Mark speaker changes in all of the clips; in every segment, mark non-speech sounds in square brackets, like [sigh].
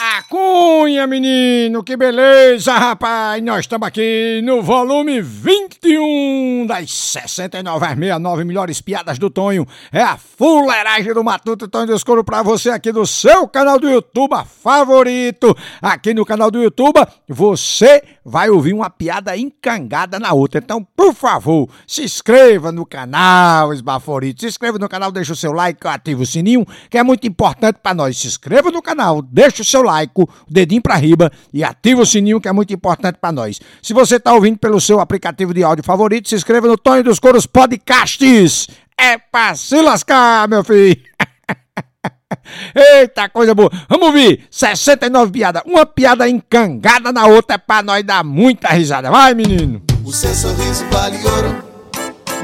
Speaker 1: A Cunha, menino, que beleza, rapaz! Nós estamos aqui no volume 21 das 69 às 69 melhores piadas do Tonho. É a fuleiragem do Matuto Tonho do Escuro pra você aqui do seu canal do YouTube favorito. Aqui no canal do YouTube você vai ouvir uma piada encangada na outra. Então, por favor, se inscreva no canal, esbaforito. Se inscreva no canal, deixa o seu like, ativa o sininho, que é muito importante para nós. Se inscreva no canal, deixa o seu like, o dedinho para riba e ativa o sininho que é muito importante para nós. Se você está ouvindo pelo seu aplicativo de áudio favorito, se inscreva no Tonho dos Coros Podcasts. É pra se lascar, meu filho. [laughs] Eita, coisa boa. Vamos ouvir 69 piadas. Uma piada encangada na outra é pra nós dar muita risada. Vai, menino.
Speaker 2: O seu sorriso vale ouro.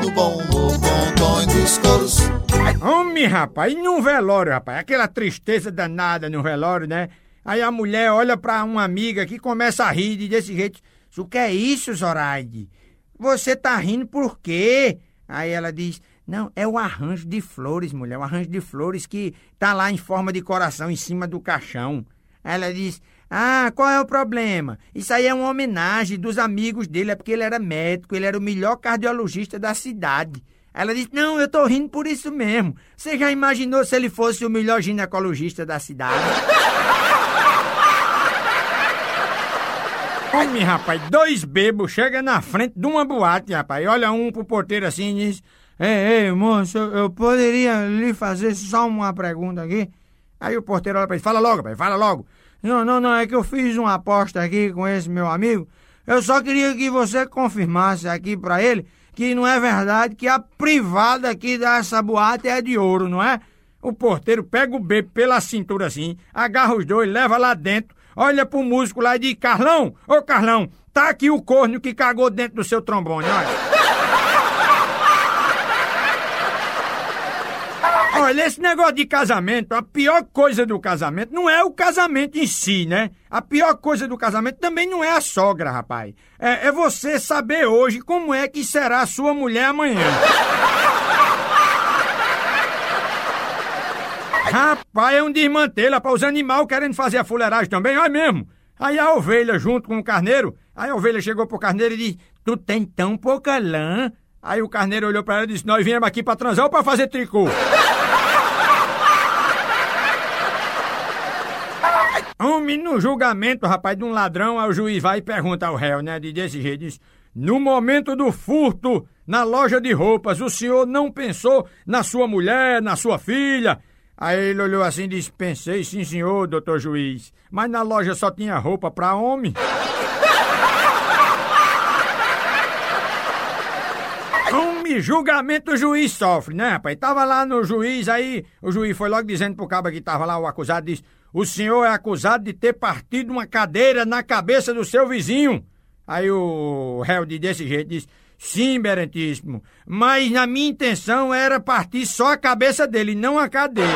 Speaker 2: No bom humor, bom tom dos coros.
Speaker 1: Homem, rapaz, e num velório, rapaz? Aquela tristeza danada no velório, né? Aí a mulher olha pra uma amiga que começa a rir de desse jeito. O que é isso, Zoraide? Você tá rindo por quê? Aí ela diz: Não, é o arranjo de flores, mulher. O arranjo de flores que tá lá em forma de coração em cima do caixão. Aí ela diz: Ah, qual é o problema? Isso aí é uma homenagem dos amigos dele, é porque ele era médico, ele era o melhor cardiologista da cidade. Ela disse: Não, eu tô rindo por isso mesmo. Você já imaginou se ele fosse o melhor ginecologista da cidade? [laughs] Homem, rapaz, dois bebos chegam na frente de uma boate, rapaz. Olha um pro porteiro assim e diz: Ei, ei, moço, eu, poderia lhe fazer só uma pergunta aqui? Aí o porteiro olha pra ele: Fala logo, rapaz, fala logo. Não, não, não, é que eu fiz uma aposta aqui com esse meu amigo. Eu só queria que você confirmasse aqui pra ele que não é verdade que a privada aqui dessa boate é de ouro, não é? O porteiro pega o bebo pela cintura assim, agarra os dois, leva lá dentro, olha pro músico lá e diz: Carlão, ô Carlão, tá aqui o corno que cagou dentro do seu trombone, olha. [laughs] Olha, esse negócio de casamento, a pior coisa do casamento não é o casamento em si, né? A pior coisa do casamento também não é a sogra, rapaz. É, é você saber hoje como é que será a sua mulher amanhã. [laughs] Rapaz, é um desmantelo, para os animais querendo fazer a fuleiragem também, olha mesmo. Aí a ovelha junto com o carneiro, aí a ovelha chegou pro carneiro e disse, tu tem tão pouca lã? Aí o carneiro olhou para ela e disse, nós viemos aqui para transar ou para fazer tricô? [laughs] Homem, no julgamento, rapaz, de um ladrão, aí o juiz vai e pergunta ao réu, né, de desse jeito, diz, no momento do furto na loja de roupas, o senhor não pensou na sua mulher, na sua filha? Aí ele olhou assim e disse, pensei sim senhor, doutor juiz, mas na loja só tinha roupa pra homem. [laughs] Homem, julgamento o juiz sofre, né, rapaz? Tava lá no juiz, aí o juiz foi logo dizendo pro cabo que tava lá, o acusado, disse, o senhor é acusado de ter partido uma cadeira na cabeça do seu vizinho. Aí o réu de desse jeito disse, sim, Berentíssimo, mas na minha intenção era partir só a cabeça dele, não a cadeira.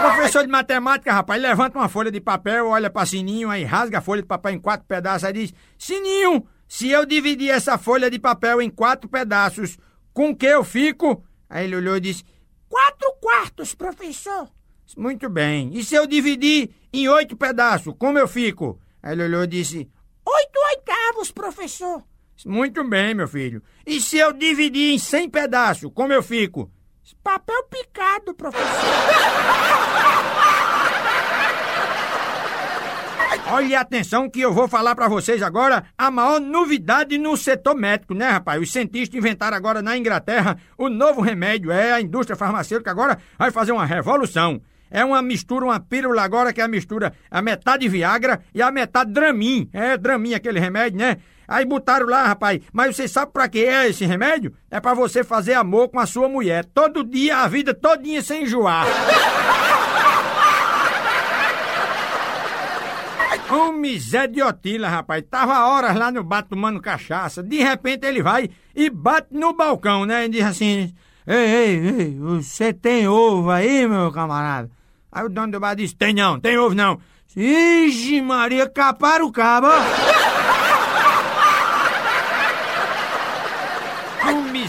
Speaker 1: Professor de matemática, rapaz, levanta uma folha de papel, olha pra Sininho, aí rasga a folha de papel em quatro pedaços, aí diz, Sininho, se eu dividir essa folha de papel em quatro pedaços, com que eu fico? Aí ele olhou e disse, quatro quartos, professor. Muito bem. E se eu dividir em oito pedaços, como eu fico? Aí e disse: Oito oitavos, professor. Muito bem, meu filho. E se eu dividir em cem pedaços, como eu fico? Papel picado, professor. [laughs] Olha atenção que eu vou falar para vocês agora a maior novidade no setor médico, né, rapaz? Os cientistas inventaram agora na Inglaterra o novo remédio. É, a indústria farmacêutica agora vai fazer uma revolução. É uma mistura, uma pílula agora que é a mistura a metade Viagra e a metade Dramin. É, Dramin aquele remédio, né? Aí botaram lá, rapaz. Mas você sabe pra que é esse remédio? É pra você fazer amor com a sua mulher. Todo dia, a vida todinha sem enjoar. [laughs] Um miseriotila, rapaz. Tava horas lá no bar tomando cachaça. De repente ele vai e bate no balcão, né? E diz assim: Ei, ei, ei, você tem ovo aí, meu camarada? Aí o dono do bar disse: Tem não, tem ovo não. Ixi, Maria, caparam o cabo.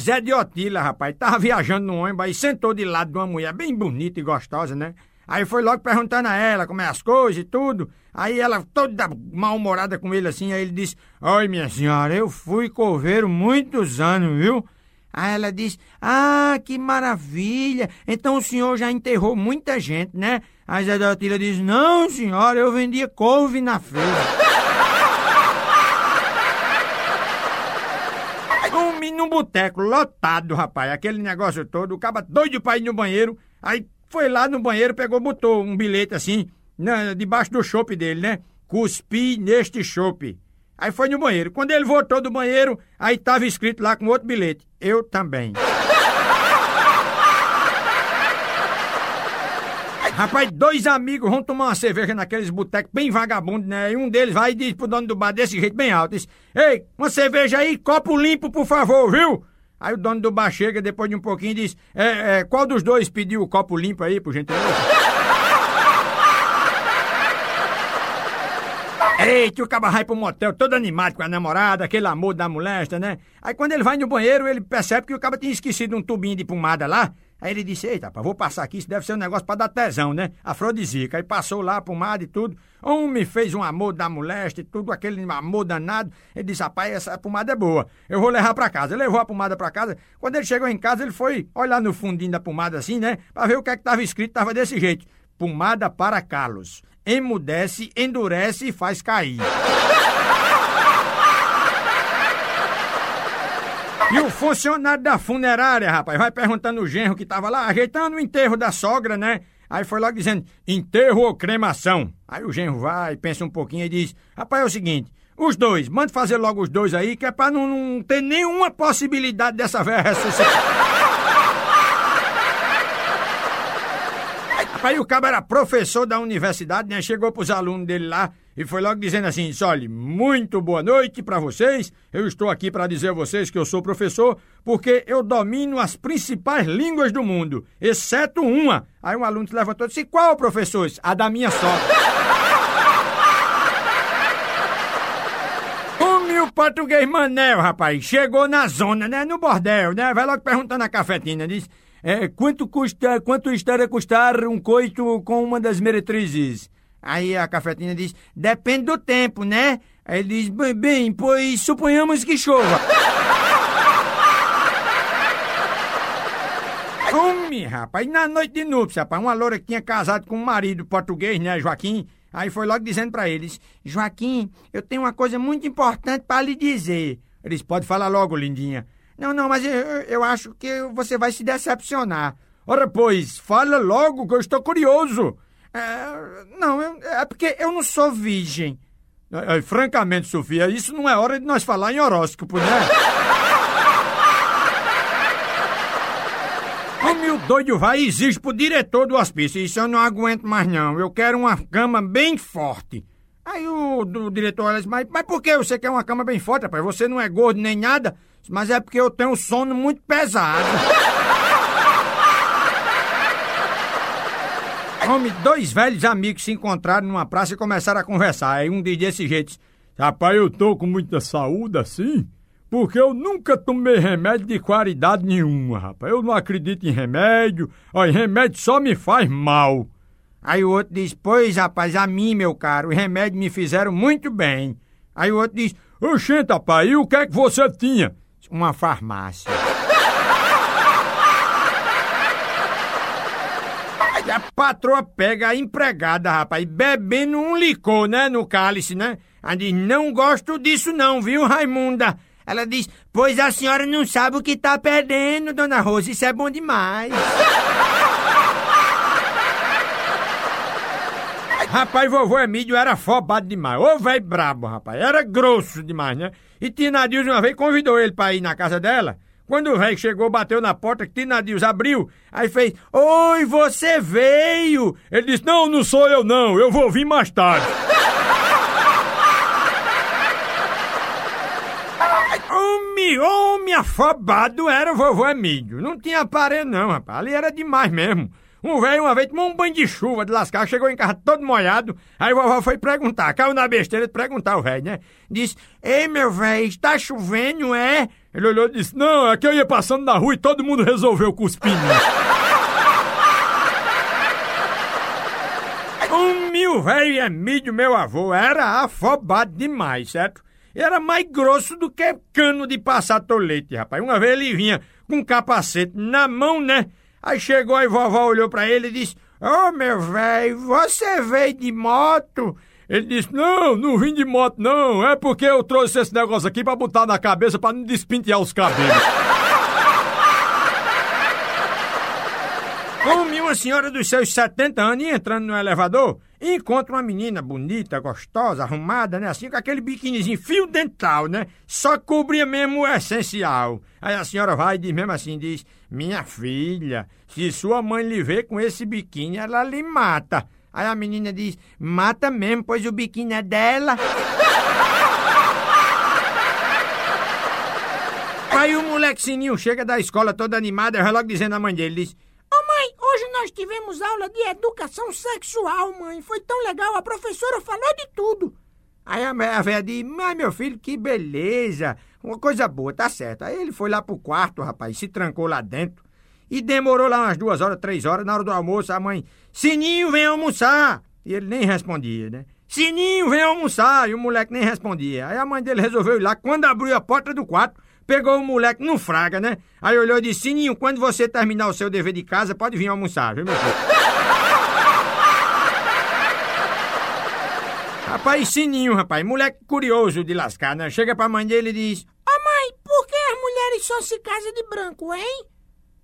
Speaker 1: Zé de Otília, rapaz, tava viajando no ônibus aí sentou de lado de uma mulher bem bonita e gostosa, né? Aí foi logo perguntando a ela como é as coisas e tudo. Aí ela toda mal-humorada com ele assim, aí ele disse: Oi, minha senhora, eu fui coveiro muitos anos, viu? Aí ela disse: Ah, que maravilha! Então o senhor já enterrou muita gente, né? Aí Zé da Otília disse: Não, senhora, eu vendia couve na feira. Um num boteco lotado, rapaz, aquele negócio todo, o caba doido pra ir no banheiro, aí foi lá no banheiro, pegou, botou um bilhete assim, na, debaixo do chope dele, né? Cuspi neste chope. Aí foi no banheiro. Quando ele voltou do banheiro, aí tava escrito lá com outro bilhete. Eu também. [laughs] Rapaz, dois amigos vão tomar uma cerveja naqueles botecos bem vagabundos, né? E um deles vai e diz pro dono do bar desse jeito bem alto: diz, Ei, uma cerveja aí, copo limpo, por favor, viu? Aí o dono do bar chega depois de um pouquinho e diz: é, é, qual dos dois pediu o copo limpo aí, por gentileza? Eita, o caba vai pro motel todo animado com a namorada, aquele amor da molesta, né? Aí quando ele vai no banheiro, ele percebe que o caba tinha esquecido um tubinho de pomada lá. Aí ele disse, eita, rapaz, vou passar aqui, isso deve ser um negócio pra dar tesão, né? Afrodisíaca. Aí passou lá a pomada e tudo. Um me fez um amor da molesta e tudo, aquele amor danado. Ele disse, rapaz, essa pomada é boa. Eu vou levar pra casa. Ele levou a pomada pra casa. Quando ele chegou em casa, ele foi olhar no fundinho da pomada assim, né? Pra ver o que é que tava escrito. Tava desse jeito. Pomada para Carlos. Emudece, endurece e faz cair. E o funcionário da funerária, rapaz, vai perguntando o genro que tava lá ajeitando o enterro da sogra, né? Aí foi logo dizendo, enterro ou cremação? Aí o genro vai, pensa um pouquinho e diz, rapaz, é o seguinte, os dois, manda fazer logo os dois aí, que é pra não, não ter nenhuma possibilidade dessa velha ressuscitar. Aí o cabo era professor da universidade, né? Chegou pros alunos dele lá e foi logo dizendo assim: olha, muito boa noite para vocês. Eu estou aqui para dizer a vocês que eu sou professor porque eu domino as principais línguas do mundo, exceto uma. Aí um aluno se levantou e disse: qual, professor? A da minha sogra. [laughs] português Manel, rapaz, chegou na zona, né? No bordel, né? Vai logo perguntando a cafetina, diz. É, quanto custa, quanto estará a custar um coito com uma das meretrizes? Aí a cafetina diz, depende do tempo, né? Aí ele diz, bem, bem pois suponhamos que chova. [laughs] Homem, rapaz, na noite de núpcia, rapaz, uma loura que tinha casado com um marido português, né, Joaquim? Aí foi logo dizendo para eles, Joaquim, eu tenho uma coisa muito importante para lhe dizer. Eles, pode falar logo, lindinha. Não, não, mas eu, eu acho que você vai se decepcionar. Ora, pois, fala logo que eu estou curioso. É, não, é porque eu não sou virgem. É, é, francamente, Sofia, isso não é hora de nós falar em horóscopo, né? [laughs] O meu doido vai e exige pro diretor do hospício. Isso eu não aguento mais, não. Eu quero uma cama bem forte. Aí o, o diretor olha assim, mas, mas por que você quer uma cama bem forte, rapaz? Você não é gordo nem nada, mas é porque eu tenho um sono muito pesado. [laughs] Homem, dois velhos amigos se encontraram numa praça e começaram a conversar. Aí um diz desse jeito: Rapaz, eu tô com muita saúde assim, porque eu nunca tomei remédio de qualidade nenhuma, rapaz. Eu não acredito em remédio, ó, remédio só me faz mal. Aí o outro diz: Pois, rapaz, a mim, meu caro, os remédios me fizeram muito bem. Aí o outro diz: Oxente, rapaz, e o que é que você tinha? Uma farmácia. a patroa pega a empregada, rapaz, bebendo um licor, né, no cálice, né? Ela diz: Não gosto disso, não, viu, Raimunda? Ela diz: Pois a senhora não sabe o que tá perdendo, dona Rosa, isso é bom demais. Rapaz, vovô Emílio era fobado demais. Ô, velho brabo, rapaz. Era grosso demais, né? E Tina Nadilson uma vez convidou ele pra ir na casa dela. Quando o velho chegou, bateu na porta, que Tina Nadilson abriu, aí fez: Oi, você veio! Ele disse: Não, não sou eu, não. Eu vou vir mais tarde. [laughs] Homem, homem afobado era o vovô Emílio. Não tinha aparelho, não, rapaz. Ali era demais mesmo. Um velho uma vez tomou um banho de chuva de lascar, chegou em casa todo molhado. Aí vovó foi perguntar, caiu na besteira de perguntar o velho, né? Disse: Ei, meu velho, está chovendo, é? Ele olhou e disse: Não, é que eu ia passando na rua e todo mundo resolveu cuspir. [laughs] um mil velho Emílio, meu avô, era afobado demais, certo? Era mais grosso do que cano de passar tolete, rapaz. Uma vez ele vinha com um capacete na mão, né? Aí chegou e vovó olhou pra ele e disse: Ô oh, meu velho, você veio de moto? Ele disse: Não, não vim de moto, não. É porque eu trouxe esse negócio aqui pra botar na cabeça pra não despintear os cabelos. Como uma senhora dos seus 70 anos entrando no elevador, encontra uma menina bonita, gostosa, arrumada, né? Assim, com aquele biquinizinho fio dental, né? Só cobria mesmo o essencial. Aí a senhora vai e diz mesmo assim, diz, minha filha, se sua mãe lhe vê com esse biquíni, ela lhe mata. Aí a menina diz: mata mesmo, pois o biquíni é dela. Aí o moleque sininho chega da escola todo animado, vai logo dizendo à mãe dele: diz,
Speaker 3: Ô oh, mãe, hoje nós tivemos aula de educação sexual, mãe. Foi tão legal, a professora falou de tudo.
Speaker 1: Aí a, a velha diz: Mas meu filho, que beleza, uma coisa boa, tá certo. Aí ele foi lá pro quarto, rapaz, se trancou lá dentro. E demorou lá umas duas horas, três horas, na hora do almoço, a mãe, Sininho, vem almoçar! E ele nem respondia, né? Sininho, vem almoçar! E o moleque nem respondia. Aí a mãe dele resolveu ir lá, quando abriu a porta do quarto, pegou o moleque no fraga, né? Aí olhou e disse, Sininho, quando você terminar o seu dever de casa, pode vir almoçar, viu, meu filho? [laughs] rapaz, Sininho, rapaz, moleque curioso de lascar, né? Chega pra mãe dele e diz,
Speaker 3: oh, mãe, por que as mulheres só se casam de branco, hein?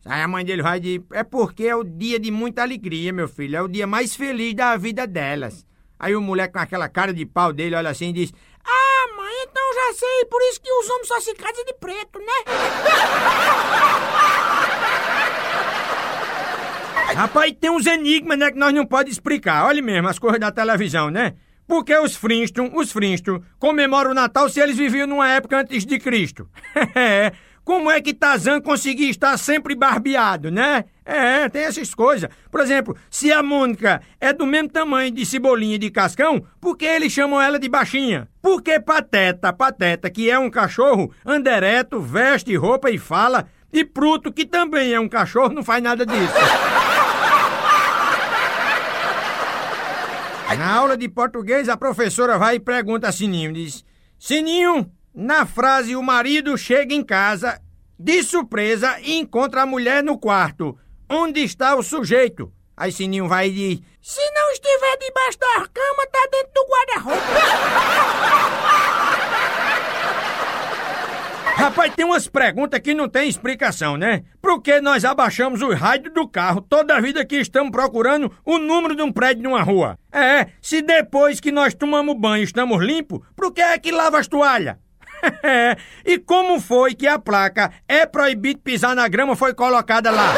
Speaker 1: Aí a mãe dele vai dizer, é porque é o dia de muita alegria, meu filho, é o dia mais feliz da vida delas. Aí o moleque com aquela cara de pau dele olha assim e diz,
Speaker 3: ah, mãe, então já sei, por isso que os homens só se casam de preto, né? [laughs]
Speaker 1: Rapaz, tem uns enigmas, né, que nós não pode explicar. Olha mesmo, as coisas da televisão, né? Porque os Flintstones, os Flintstones, comemoram o Natal se eles viviam numa época antes de Cristo. [laughs] É, como é que Tarzan conseguia estar sempre barbeado, né? É, tem essas coisas. Por exemplo, se a Mônica é do mesmo tamanho de Cebolinha de Cascão, por que eles chamam ela de baixinha? Porque Pateta, Pateta, que é um cachorro, anda ereto, veste roupa e fala, e Pruto, que também é um cachorro, não faz nada disso. [laughs] Na aula de português, a professora vai e pergunta a Sininho, diz... Sininho, na frase o marido chega em casa de surpresa e encontra a mulher no quarto. Onde está o sujeito? Aí Sininho vai e diz:
Speaker 3: Se não estiver debaixo da cama, tá dentro do guarda-roupa. [laughs]
Speaker 1: Rapaz, tem umas perguntas que não tem explicação, né? Por que nós abaixamos o rádio do carro toda vida que estamos procurando o número de um prédio numa rua? É, se depois que nós tomamos banho estamos limpos, por que é que lava as toalhas? [laughs] e como foi que a placa é proibido pisar na grama foi colocada lá?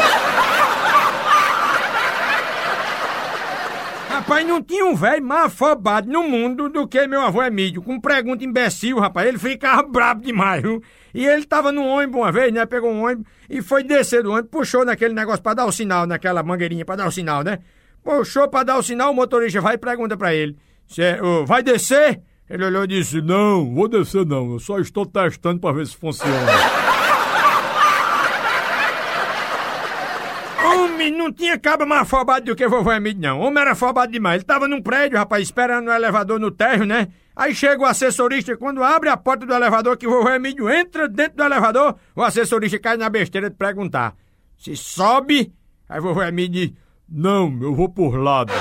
Speaker 1: Rapaz, não tinha um velho mais afobado no mundo do que meu avô Emílio, com pergunta imbecil, rapaz. Ele ficava brabo demais, viu? E ele tava no ônibus uma vez, né? Pegou um ônibus e foi descer do ônibus, puxou naquele negócio pra dar o sinal, naquela mangueirinha pra dar o sinal, né? Puxou pra dar o sinal, o motorista vai e pergunta pra ele: oh, vai descer? Ele olhou e disse: Não, vou descer não, eu só estou testando para ver se funciona. Homem, não tinha cabo mais afobado do que vovô Emílio, não. Homem era afobado demais. Ele tava num prédio, rapaz, esperando o elevador no térreo, né? Aí chega o assessorista, quando abre a porta do elevador, que o vovô Emílio entra dentro do elevador, o assessorista cai na besteira de perguntar: Se sobe? Aí o vovô Emílio diz: Não, eu vou por lado.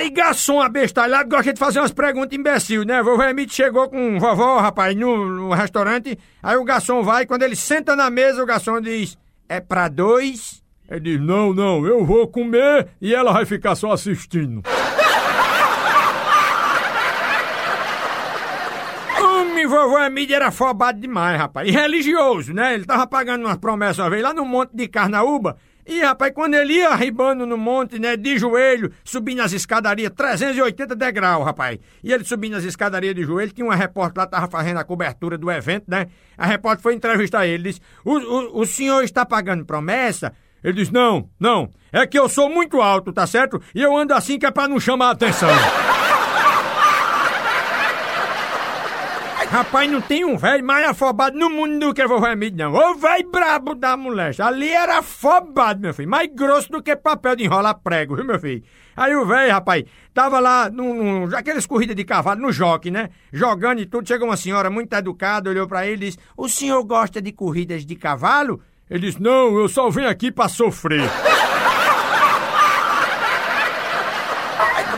Speaker 1: Aí garçom abestalhado gosta de fazer umas perguntas imbecil, né? Vovô Emílio chegou com vovó, rapaz, no, no, restaurante. Aí o garçom vai, quando ele senta na mesa, o garçom diz: É pra dois? Ele diz: Não, não, eu vou comer e ela vai ficar só assistindo. [laughs] Homem, vovô Emílio era afobado demais, rapaz. E religioso, né? Ele tava pagando umas promessas uma vez lá no Monte de Carnaúba. E, rapaz, quando ele ia arribando no monte, né, de joelho, subindo as escadarias, 380 degraus, rapaz. E ele subindo as escadarias de joelho, tinha uma repórter lá, tava fazendo a cobertura do evento, né? A repórter foi entrevistar ele, disse, o, o, o senhor está pagando promessa? Ele disse, não, não, é que eu sou muito alto, tá certo? E eu ando assim que é pra não chamar a atenção. Rapaz, não tem um velho mais afobado no mundo do que vovô Emílio, não. Ô velho brabo da moléstia. Ali era afobado, meu filho. Mais grosso do que papel de enrolar prego, viu, meu filho? Aí o velho, rapaz, tava lá, num, num, aquelas corridas de cavalo, no joque, né? Jogando e tudo. Chegou uma senhora muito educada, olhou pra ele e disse: O senhor gosta de corridas de cavalo? Ele disse: Não, eu só venho aqui pra sofrer. [laughs]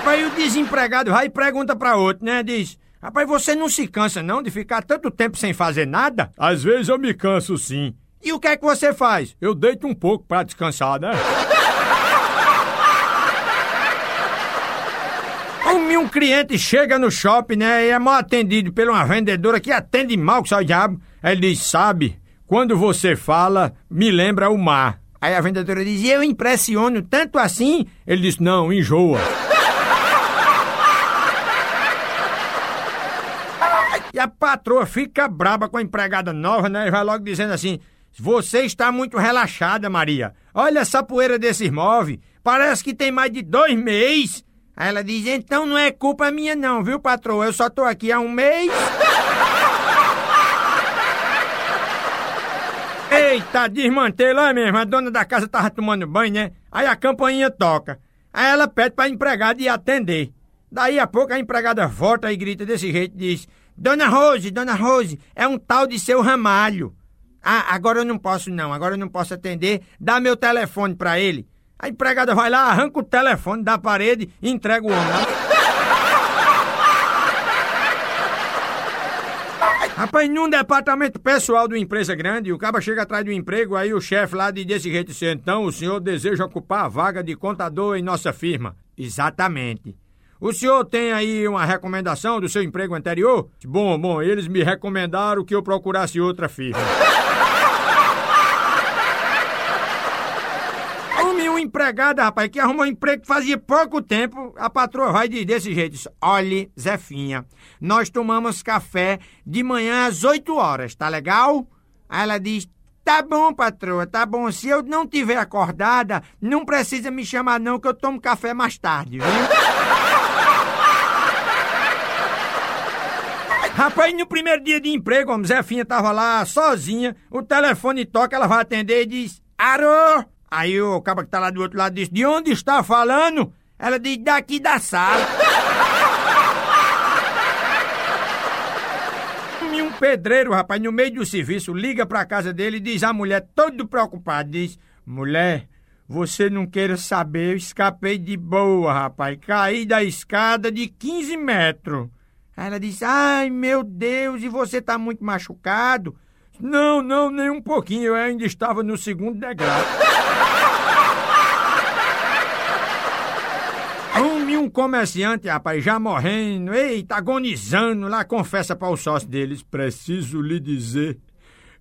Speaker 1: rapaz, o desempregado vai e pergunta pra outro, né? Diz. Rapaz, você não se cansa não de ficar tanto tempo sem fazer nada? Às vezes eu me canso sim. E o que é que você faz? Eu deito um pouco para descansar, né? Um, um cliente chega no shopping, né, e é mal atendido por uma vendedora que atende mal, que só o diabo. Aí ele diz, sabe, quando você fala, me lembra o mar. Aí a vendedora diz, eu impressiono tanto assim? Ele diz, não, enjoa. E a patroa fica braba com a empregada nova, né? E vai logo dizendo assim: Você está muito relaxada, Maria. Olha essa poeira desses móveis. Parece que tem mais de dois meses. Aí ela diz: Então não é culpa minha, não, viu, patroa? Eu só tô aqui há um mês. [laughs] Eita, desmantelo, é mesmo. A dona da casa tava tomando banho, né? Aí a campainha toca. Aí ela pede pra empregada ir atender. Daí a pouco a empregada volta e grita desse jeito diz: Dona Rose, Dona Rose, é um tal de seu ramalho. Ah, agora eu não posso não, agora eu não posso atender. Dá meu telefone para ele. A empregada vai lá, arranca o telefone da parede e entrega o homem. [laughs] Rapaz, num departamento pessoal de uma empresa grande, o cara chega atrás do emprego, aí o chefe lá diz desse jeito então o senhor deseja ocupar a vaga de contador em nossa firma. Exatamente. O senhor tem aí uma recomendação do seu emprego anterior? Bom, bom, eles me recomendaram que eu procurasse outra firma. [laughs] Arrume uma empregada, rapaz, que arrumou um emprego que fazia pouco tempo. A patroa vai dizer desse jeito: Olhe, Zefinha, nós tomamos café de manhã às 8 horas, tá legal? Aí ela diz: Tá bom, patroa, tá bom. Se eu não tiver acordada, não precisa me chamar, não, que eu tomo café mais tarde, viu? Rapaz, no primeiro dia de emprego, a Zefinha tava lá sozinha, o telefone toca, ela vai atender e diz: Arô! Aí o cara que tá lá do outro lado diz: De onde está falando? Ela diz: Daqui da sala. [laughs] e um pedreiro, rapaz, no meio do serviço, liga pra casa dele e diz à mulher, todo preocupado: Diz, mulher, você não queira saber, eu escapei de boa, rapaz. Caí da escada de 15 metros. Aí ela disse: Ai, meu Deus, e você tá muito machucado? Não, não, nem um pouquinho, eu ainda estava no segundo degrau. Um, um comerciante, rapaz, já morrendo, eita, agonizando lá, confessa para o sócio deles: Preciso lhe dizer,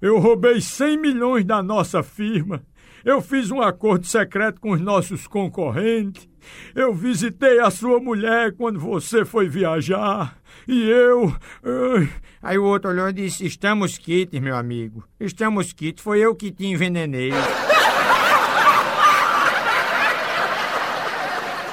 Speaker 1: eu roubei 100 milhões da nossa firma. Eu fiz um acordo secreto com os nossos concorrentes. Eu visitei a sua mulher quando você foi viajar. E eu. Aí o outro olhou e disse: Estamos quites, meu amigo. Estamos quites. Foi eu que te envenenei.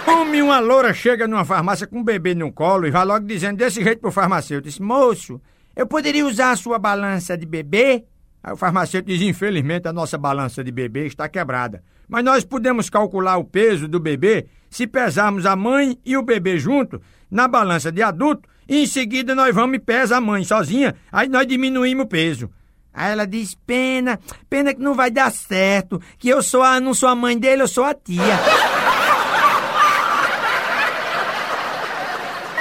Speaker 1: Homem, uma loura chega numa farmácia com um bebê no colo e vai logo dizendo desse jeito pro farmacêutico: Moço, eu poderia usar a sua balança de bebê? Aí o farmacêutico diz: Infelizmente, a nossa balança de bebê está quebrada. Mas nós podemos calcular o peso do bebê se pesarmos a mãe e o bebê junto na balança de adulto e em seguida nós vamos e pesa a mãe sozinha, aí nós diminuímos o peso. Aí ela diz: Pena, pena que não vai dar certo, que eu sou a, não sou a mãe dele, eu sou a tia.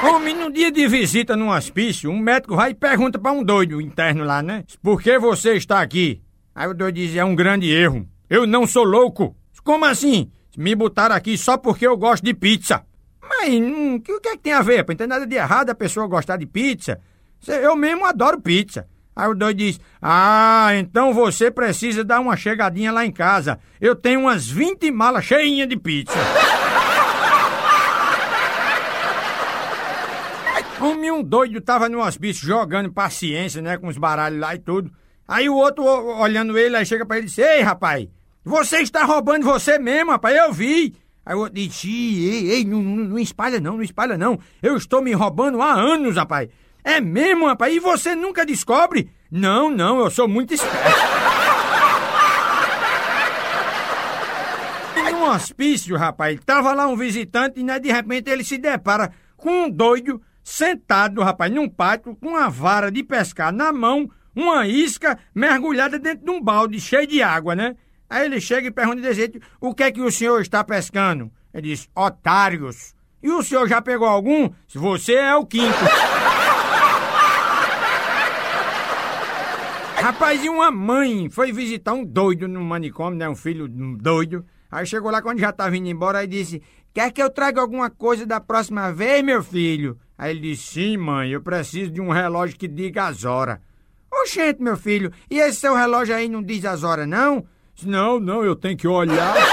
Speaker 1: Homem, num dia de visita num hospício, um médico vai e pergunta para um doido interno lá, né? Por que você está aqui? Aí o doido diz: É um grande erro. Eu não sou louco. Como assim? Me botaram aqui só porque eu gosto de pizza. Mas hum, o que é que tem a ver? Não tem nada de errado a pessoa gostar de pizza. Eu mesmo adoro pizza. Aí o doido diz: Ah, então você precisa dar uma chegadinha lá em casa. Eu tenho umas 20 malas cheinhas de pizza. Homem, um doido tava no hospício jogando paciência, né? Com os baralhos lá e tudo. Aí o outro, olhando ele, aí chega pra ele e diz: Ei, rapaz, você está roubando você mesmo, rapaz, eu vi. Aí o outro disse: Ei, ei, não, não, espalha não, não espalha não. Eu estou me roubando há anos, rapaz. É mesmo, rapaz? E você nunca descobre? Não, não, eu sou muito esperto. [laughs] Hospício, rapaz, tava lá um visitante e né, de repente ele se depara com um doido sentado, rapaz, num pátio com uma vara de pescar na mão, uma isca mergulhada dentro de um balde cheio de água, né? Aí ele chega e pergunta desse jeito, o que é que o senhor está pescando? Ele diz, otários. E o senhor já pegou algum? Se você é o quinto. [laughs] Rapaz, e uma mãe foi visitar um doido no manicômio, né? Um filho doido. Aí chegou lá quando já estava indo embora e disse: Quer que eu traga alguma coisa da próxima vez, meu filho? Aí ele disse: Sim, mãe, eu preciso de um relógio que diga as horas. Oxente, meu filho, e esse seu relógio aí não diz as horas, não? Não, não, eu tenho que olhar. [laughs]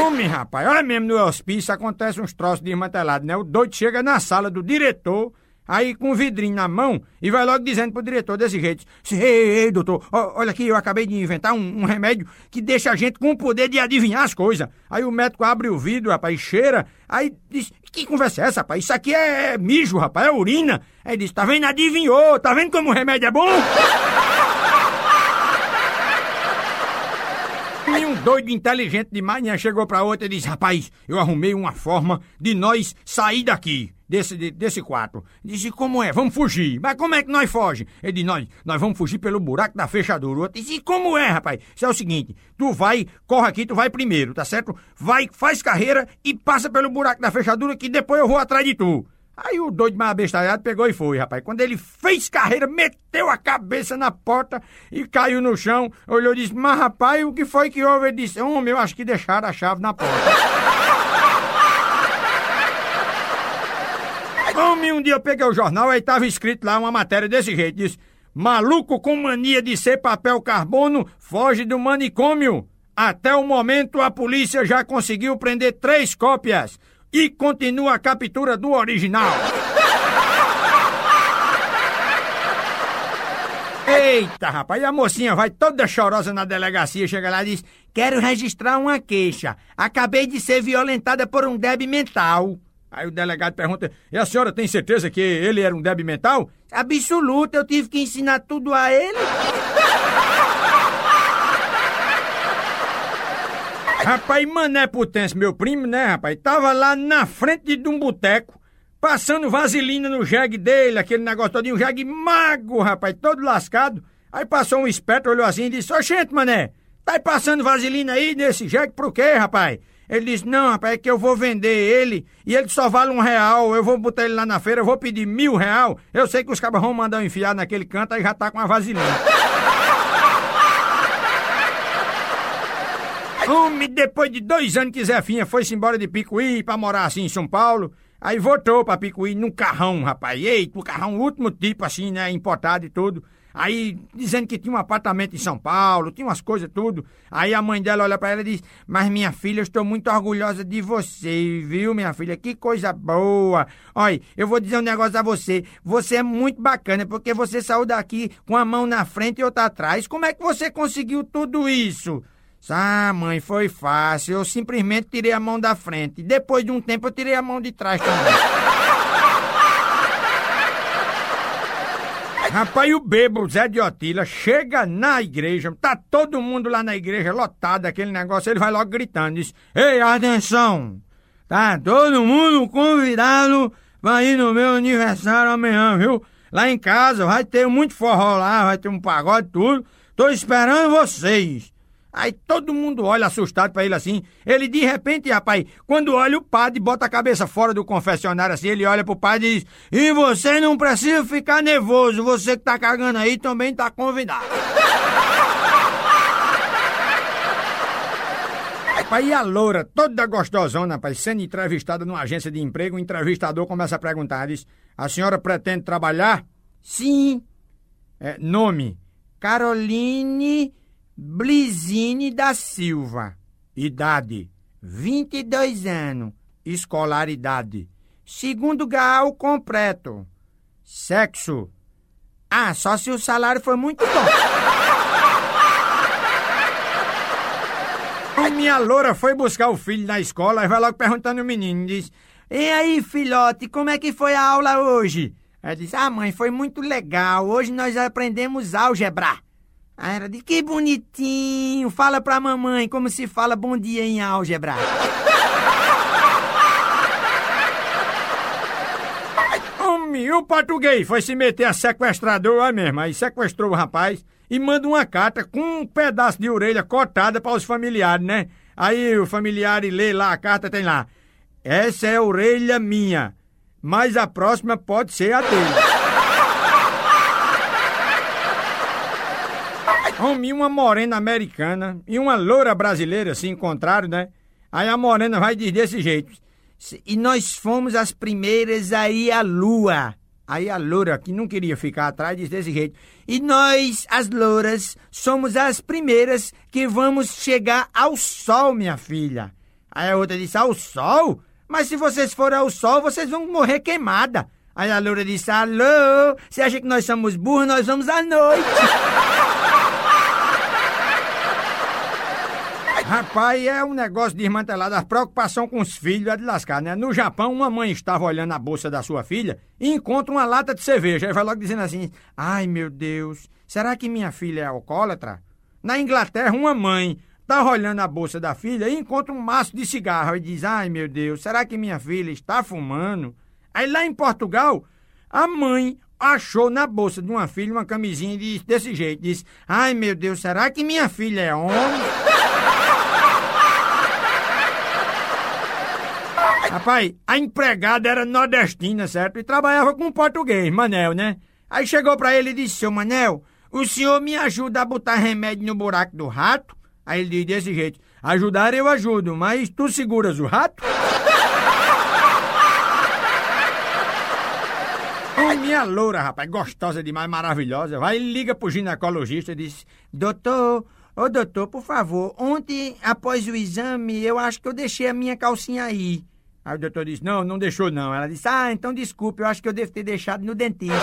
Speaker 1: Homem, rapaz, olha mesmo no hospício acontece uns troços desmantelados, né? O doido chega na sala do diretor Aí com um vidrinho na mão e vai logo dizendo pro diretor desse jeito: Ei, ei, doutor, ó, olha aqui, eu acabei de inventar um, um, remédio que deixa a gente com o poder de adivinhar as coisas. Aí o médico abre o vidro, rapaz, cheira, aí diz: Que conversa é essa, rapaz? Isso aqui é mijo, rapaz, é urina. Aí diz: Tá vendo? Adivinhou, tá vendo como o remédio é bom? [laughs] E um doido inteligente demais né, chegou pra outra e disse: Rapaz, eu arrumei uma forma de nós sair daqui desse, desse quarto. Disse, como é? Vamos fugir. Mas como é que nós foge? Ele disse, nós, nós vamos fugir pelo buraco da fechadura. O outro disse, como é, rapaz? Isso é o seguinte, tu vai, corre aqui, tu vai primeiro, tá certo? Vai, faz carreira e passa pelo buraco da fechadura que depois eu vou atrás de tu. Aí o doido mais abestalhado pegou e foi, rapaz. Quando ele fez carreira, meteu a cabeça na porta e caiu no chão. Olhou e disse, mas rapaz, o que foi que houve? Ele disse, homem, eu acho que deixaram a chave na porta. Homem, um dia eu peguei o jornal, aí tava escrito lá uma matéria desse jeito, diz, maluco com mania de ser papel carbono foge do manicômio. Até o momento a polícia já conseguiu prender três cópias e continua a captura do original. [laughs] Eita, rapaz, e a mocinha vai toda chorosa na delegacia, chega lá e diz: Quero registrar uma queixa. Acabei de ser violentada por um débil mental. Aí o delegado pergunta: E a senhora tem certeza que ele era um débil mental? Absoluto, eu tive que ensinar tudo a ele. [laughs] rapaz, Mané Potência, meu primo, né, rapaz? Tava lá na frente de um boteco, passando vaselina no jegue dele, aquele negócio todinho, um jegue mago, rapaz, todo lascado. Aí passou um esperto, olhou assim e disse: Ô, gente, mané, tá passando vaselina aí nesse jegue por quê, rapaz? Ele disse, não, rapaz, é que eu vou vender ele e ele só vale um real. Eu vou botar ele lá na feira, eu vou pedir mil real. Eu sei que os cabas vão mandar enfiar naquele canto, aí já tá com a vasilina. [laughs] Homem, depois de dois anos que Zefinha foi-se embora de Picuí pra morar assim em São Paulo, aí voltou pra Picuí num carrão, rapaz. Eita, o carrão último tipo assim, né, importado e tudo. Aí, dizendo que tinha um apartamento em São Paulo, tinha umas coisas tudo. Aí a mãe dela olha para ela e diz: Mas minha filha, eu estou muito orgulhosa de você, viu, minha filha? Que coisa boa. Olha, eu vou dizer um negócio a você. Você é muito bacana, porque você saiu daqui com a mão na frente e outra atrás. Como é que você conseguiu tudo isso? Ah, mãe, foi fácil. Eu simplesmente tirei a mão da frente. Depois de um tempo, eu tirei a mão de trás também. Rapaz, o bebo Zé de Otila chega na igreja, tá todo mundo lá na igreja lotado, aquele negócio, ele vai logo gritando, diz, Ei, atenção, tá todo mundo convidado pra ir no meu aniversário amanhã, viu? Lá em casa vai ter muito forró lá, vai ter um pagode tudo, tô esperando vocês. Aí todo mundo olha assustado para ele assim. Ele de repente, rapaz, quando olha o padre, bota a cabeça fora do confessionário assim, ele olha pro padre e diz: E você não precisa ficar nervoso, você que tá cagando aí também tá convidado. [laughs] Rapaz, e a loura, toda gostosona, rapaz, sendo entrevistada numa agência de emprego, o entrevistador começa a perguntar: diz, A senhora pretende trabalhar? Sim. É, nome: Caroline. Blizine da Silva. Idade: 22 anos. Escolaridade: segundo grau completo. Sexo: Ah, só se o salário for muito bom. [laughs] Minha loura foi buscar o filho na escola e vai logo perguntando ao menino, diz...
Speaker 4: E aí, filhote, como é que foi a aula hoje?
Speaker 3: Ela disse: Ah, mãe, foi muito legal. Hoje nós aprendemos álgebra.
Speaker 4: Aí ela disse: Que bonitinho. Fala pra mamãe como se fala bom dia em álgebra. [laughs]
Speaker 1: Homem, o português foi se meter a sequestrador aí mesmo. Aí sequestrou o rapaz e manda uma carta com um pedaço de orelha cortada para os familiares, né? Aí o familiar lê lá a carta, tem lá. Essa é a orelha minha, mas a próxima pode ser a dele. Homem, uma morena americana e uma loura brasileira se encontraram, né? Aí a morena vai dizer desse jeito.
Speaker 4: E nós fomos as primeiras a ir à lua. Aí a loura, que não queria ficar atrás, diz desse jeito. E nós, as louras, somos as primeiras que vamos chegar ao sol, minha filha. Aí a outra disse, ao sol? Mas se vocês forem ao sol, vocês vão morrer queimada. Aí a loura disse, alô, você acha que nós somos burros? Nós vamos à noite. [laughs]
Speaker 1: Rapaz, é um negócio desmantelado. A preocupação com os filhos é de lascar, né? No Japão, uma mãe estava olhando a bolsa da sua filha e encontra uma lata de cerveja. Aí vai logo dizendo assim: Ai meu Deus, será que minha filha é alcoólatra? Na Inglaterra, uma mãe estava olhando a bolsa da filha e encontra um maço de cigarro e diz: Ai meu Deus, será que minha filha está fumando? Aí lá em Portugal, a mãe achou na bolsa de uma filha uma camisinha e disse desse jeito: Diz: Ai meu Deus, será que minha filha é homem? Rapaz, a empregada era nordestina, certo? E trabalhava com um português, Manel, né? Aí chegou pra ele e disse, seu Manel, o senhor me ajuda a botar remédio no buraco do rato? Aí ele disse desse jeito, ajudar eu ajudo, mas tu seguras o rato? [laughs] oh, minha loura, rapaz, gostosa demais, maravilhosa. Vai e liga pro ginecologista e diz, doutor... Ô doutor, por favor, ontem, após o exame, eu acho que eu deixei a minha calcinha aí. Aí o doutor disse, não, não deixou não. Ela disse, ah, então desculpe, eu acho que eu devo ter deixado no dentista. [laughs]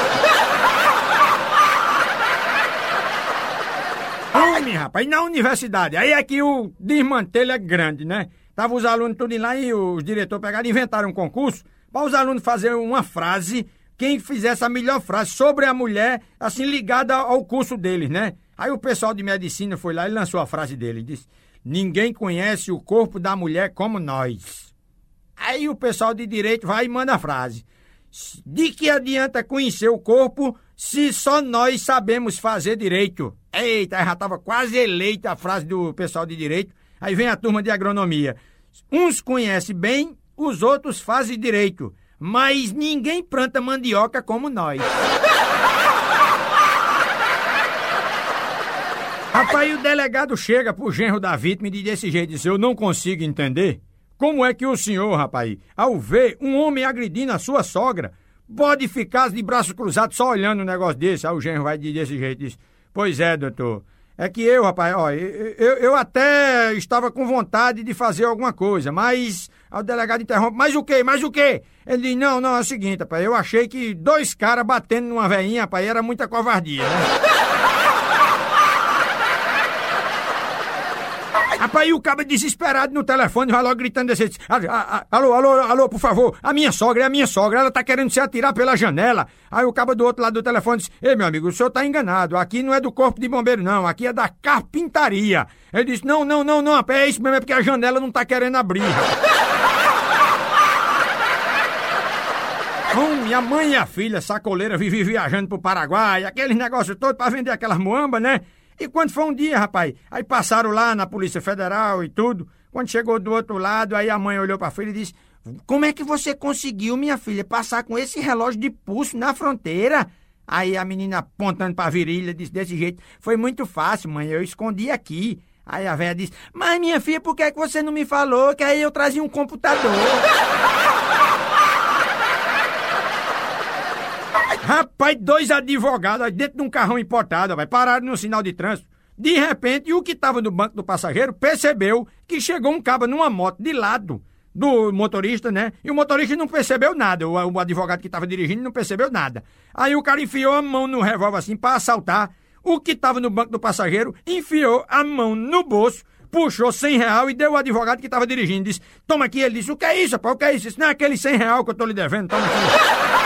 Speaker 1: Homem, rapaz, na universidade. Aí aqui o desmantelho é grande, né? Tava os alunos tudo lá e os diretores pegaram e inventaram um concurso para os alunos fazerem uma frase, quem fizesse a melhor frase sobre a mulher, assim, ligada ao curso deles, né? Aí o pessoal de medicina foi lá e lançou a frase dele. Disse, ninguém conhece o corpo da mulher como nós. Aí o pessoal de direito vai e manda a frase. De que adianta conhecer o corpo se só nós sabemos fazer direito? Eita, já estava quase eleita a frase do pessoal de direito. Aí vem a turma de agronomia. Uns conhecem bem, os outros fazem direito. Mas ninguém planta mandioca como nós. Rapaz, o delegado chega pro genro da vítima e diz desse jeito: diz, Eu não consigo entender como é que o senhor, rapaz, ao ver um homem agredindo a sua sogra, pode ficar de braços cruzados só olhando um negócio desse? Aí o genro vai desse jeito diz: Pois é, doutor. É que eu, rapaz, ó, eu, eu até estava com vontade de fazer alguma coisa, mas o delegado interrompe, mas o quê? Mas o quê? Ele diz, não, não, é o seguinte, rapaz, eu achei que dois caras batendo numa veinha, rapaz, era muita covardia, né? Rapaz, e o cabo desesperado no telefone vai logo gritando desse. Alô, alô, alô, por favor, a minha sogra é a minha sogra, ela tá querendo se atirar pela janela. Aí o cabo do outro lado do telefone diz: Ei, meu amigo, o senhor tá enganado. Aqui não é do corpo de bombeiro, não, aqui é da carpintaria. Ele disse: Não, não, não, não, é isso mesmo, é porque a janela não tá querendo abrir. Hum, minha mãe e a filha, sacoleira, vivem viajando pro Paraguai, aqueles negócios todos pra vender aquelas moambas, né? E quando foi um dia, rapaz, aí passaram lá na Polícia Federal e tudo. Quando chegou do outro lado, aí a mãe olhou para a filha e disse: Como é que você conseguiu, minha filha, passar com esse relógio de pulso na fronteira? Aí a menina apontando para a virilha disse desse jeito: Foi muito fácil, mãe, eu escondi aqui. Aí a velha disse: Mas minha filha, por que, é que você não me falou que aí eu trazia um computador? [laughs] Rapaz, dois advogados dentro de um carrão importado, vai pararam no sinal de trânsito. De repente, o que estava no banco do passageiro percebeu que chegou um cabo numa moto de lado do motorista, né? E o motorista não percebeu nada. O, o advogado que estava dirigindo não percebeu nada. Aí o cara enfiou a mão no revólver assim para assaltar. O que estava no banco do passageiro enfiou a mão no bolso
Speaker 4: puxou 100 real e deu o advogado que tava dirigindo. Disse, toma aqui. Ele disse, o que é isso, rapaz? O que é isso? Isso não é aquele 100 real que eu tô lhe devendo, toma aqui.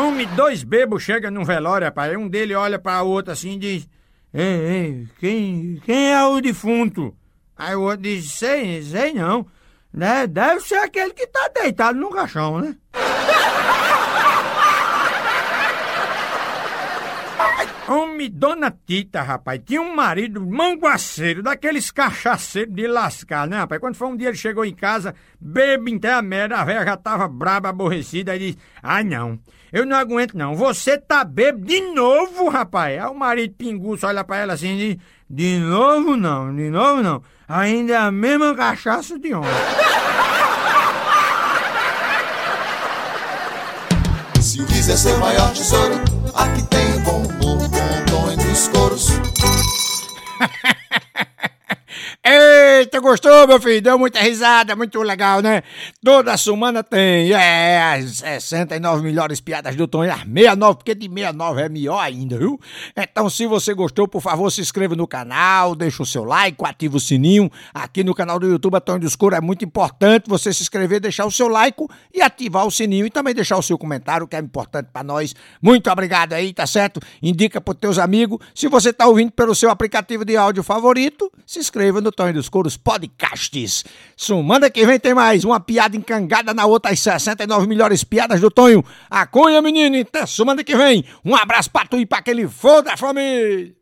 Speaker 4: Homem, dois bebos chegam num velório, rapaz. Um dele olha pra outro assim e diz, ei, ei, quem, quem é o defunto? Aí o outro diz, sei, sei não. Né? Deve ser aquele que tá deitado no caixão, né? [laughs] Homem, dona Tita, rapaz, tinha um marido manguaceiro, daqueles cachaceiros de lascar, né, rapaz? Quando foi um dia ele chegou em casa, bebe até a merda, a velha já tava braba, aborrecida, aí disse, ah, não, eu não aguento não, você tá bebo de novo, rapaz? Aí o marido pinguço olha pra ela assim e diz, de novo não, de novo não, ainda é a mesma cachaça de ontem.
Speaker 2: Se o quiser ser maior tesouro, aqui tem bom humor, bom tom entre os coros. [laughs]
Speaker 1: Eita, gostou, meu filho? Deu muita risada, muito legal, né? Toda semana tem, é, as 69 melhores piadas do Tonho, as 69, porque de 69 é melhor ainda, viu? Então, se você gostou, por favor, se inscreva no canal, deixa o seu like, ativa o sininho. Aqui no canal do YouTube, Tonho do Escuro, é muito importante você se inscrever, deixar o seu like e ativar o sininho e também deixar o seu comentário, que é importante pra nós. Muito obrigado aí, tá certo? Indica pros teus amigos. Se você tá ouvindo pelo seu aplicativo de áudio favorito, se inscreva no Tonho dos Couros Podcasts. Sumanda que vem tem mais uma piada encangada na outra, as 69 melhores piadas do Tonho. A cunha, menino, até semana que vem. Um abraço pra tu e pra aquele foda, família.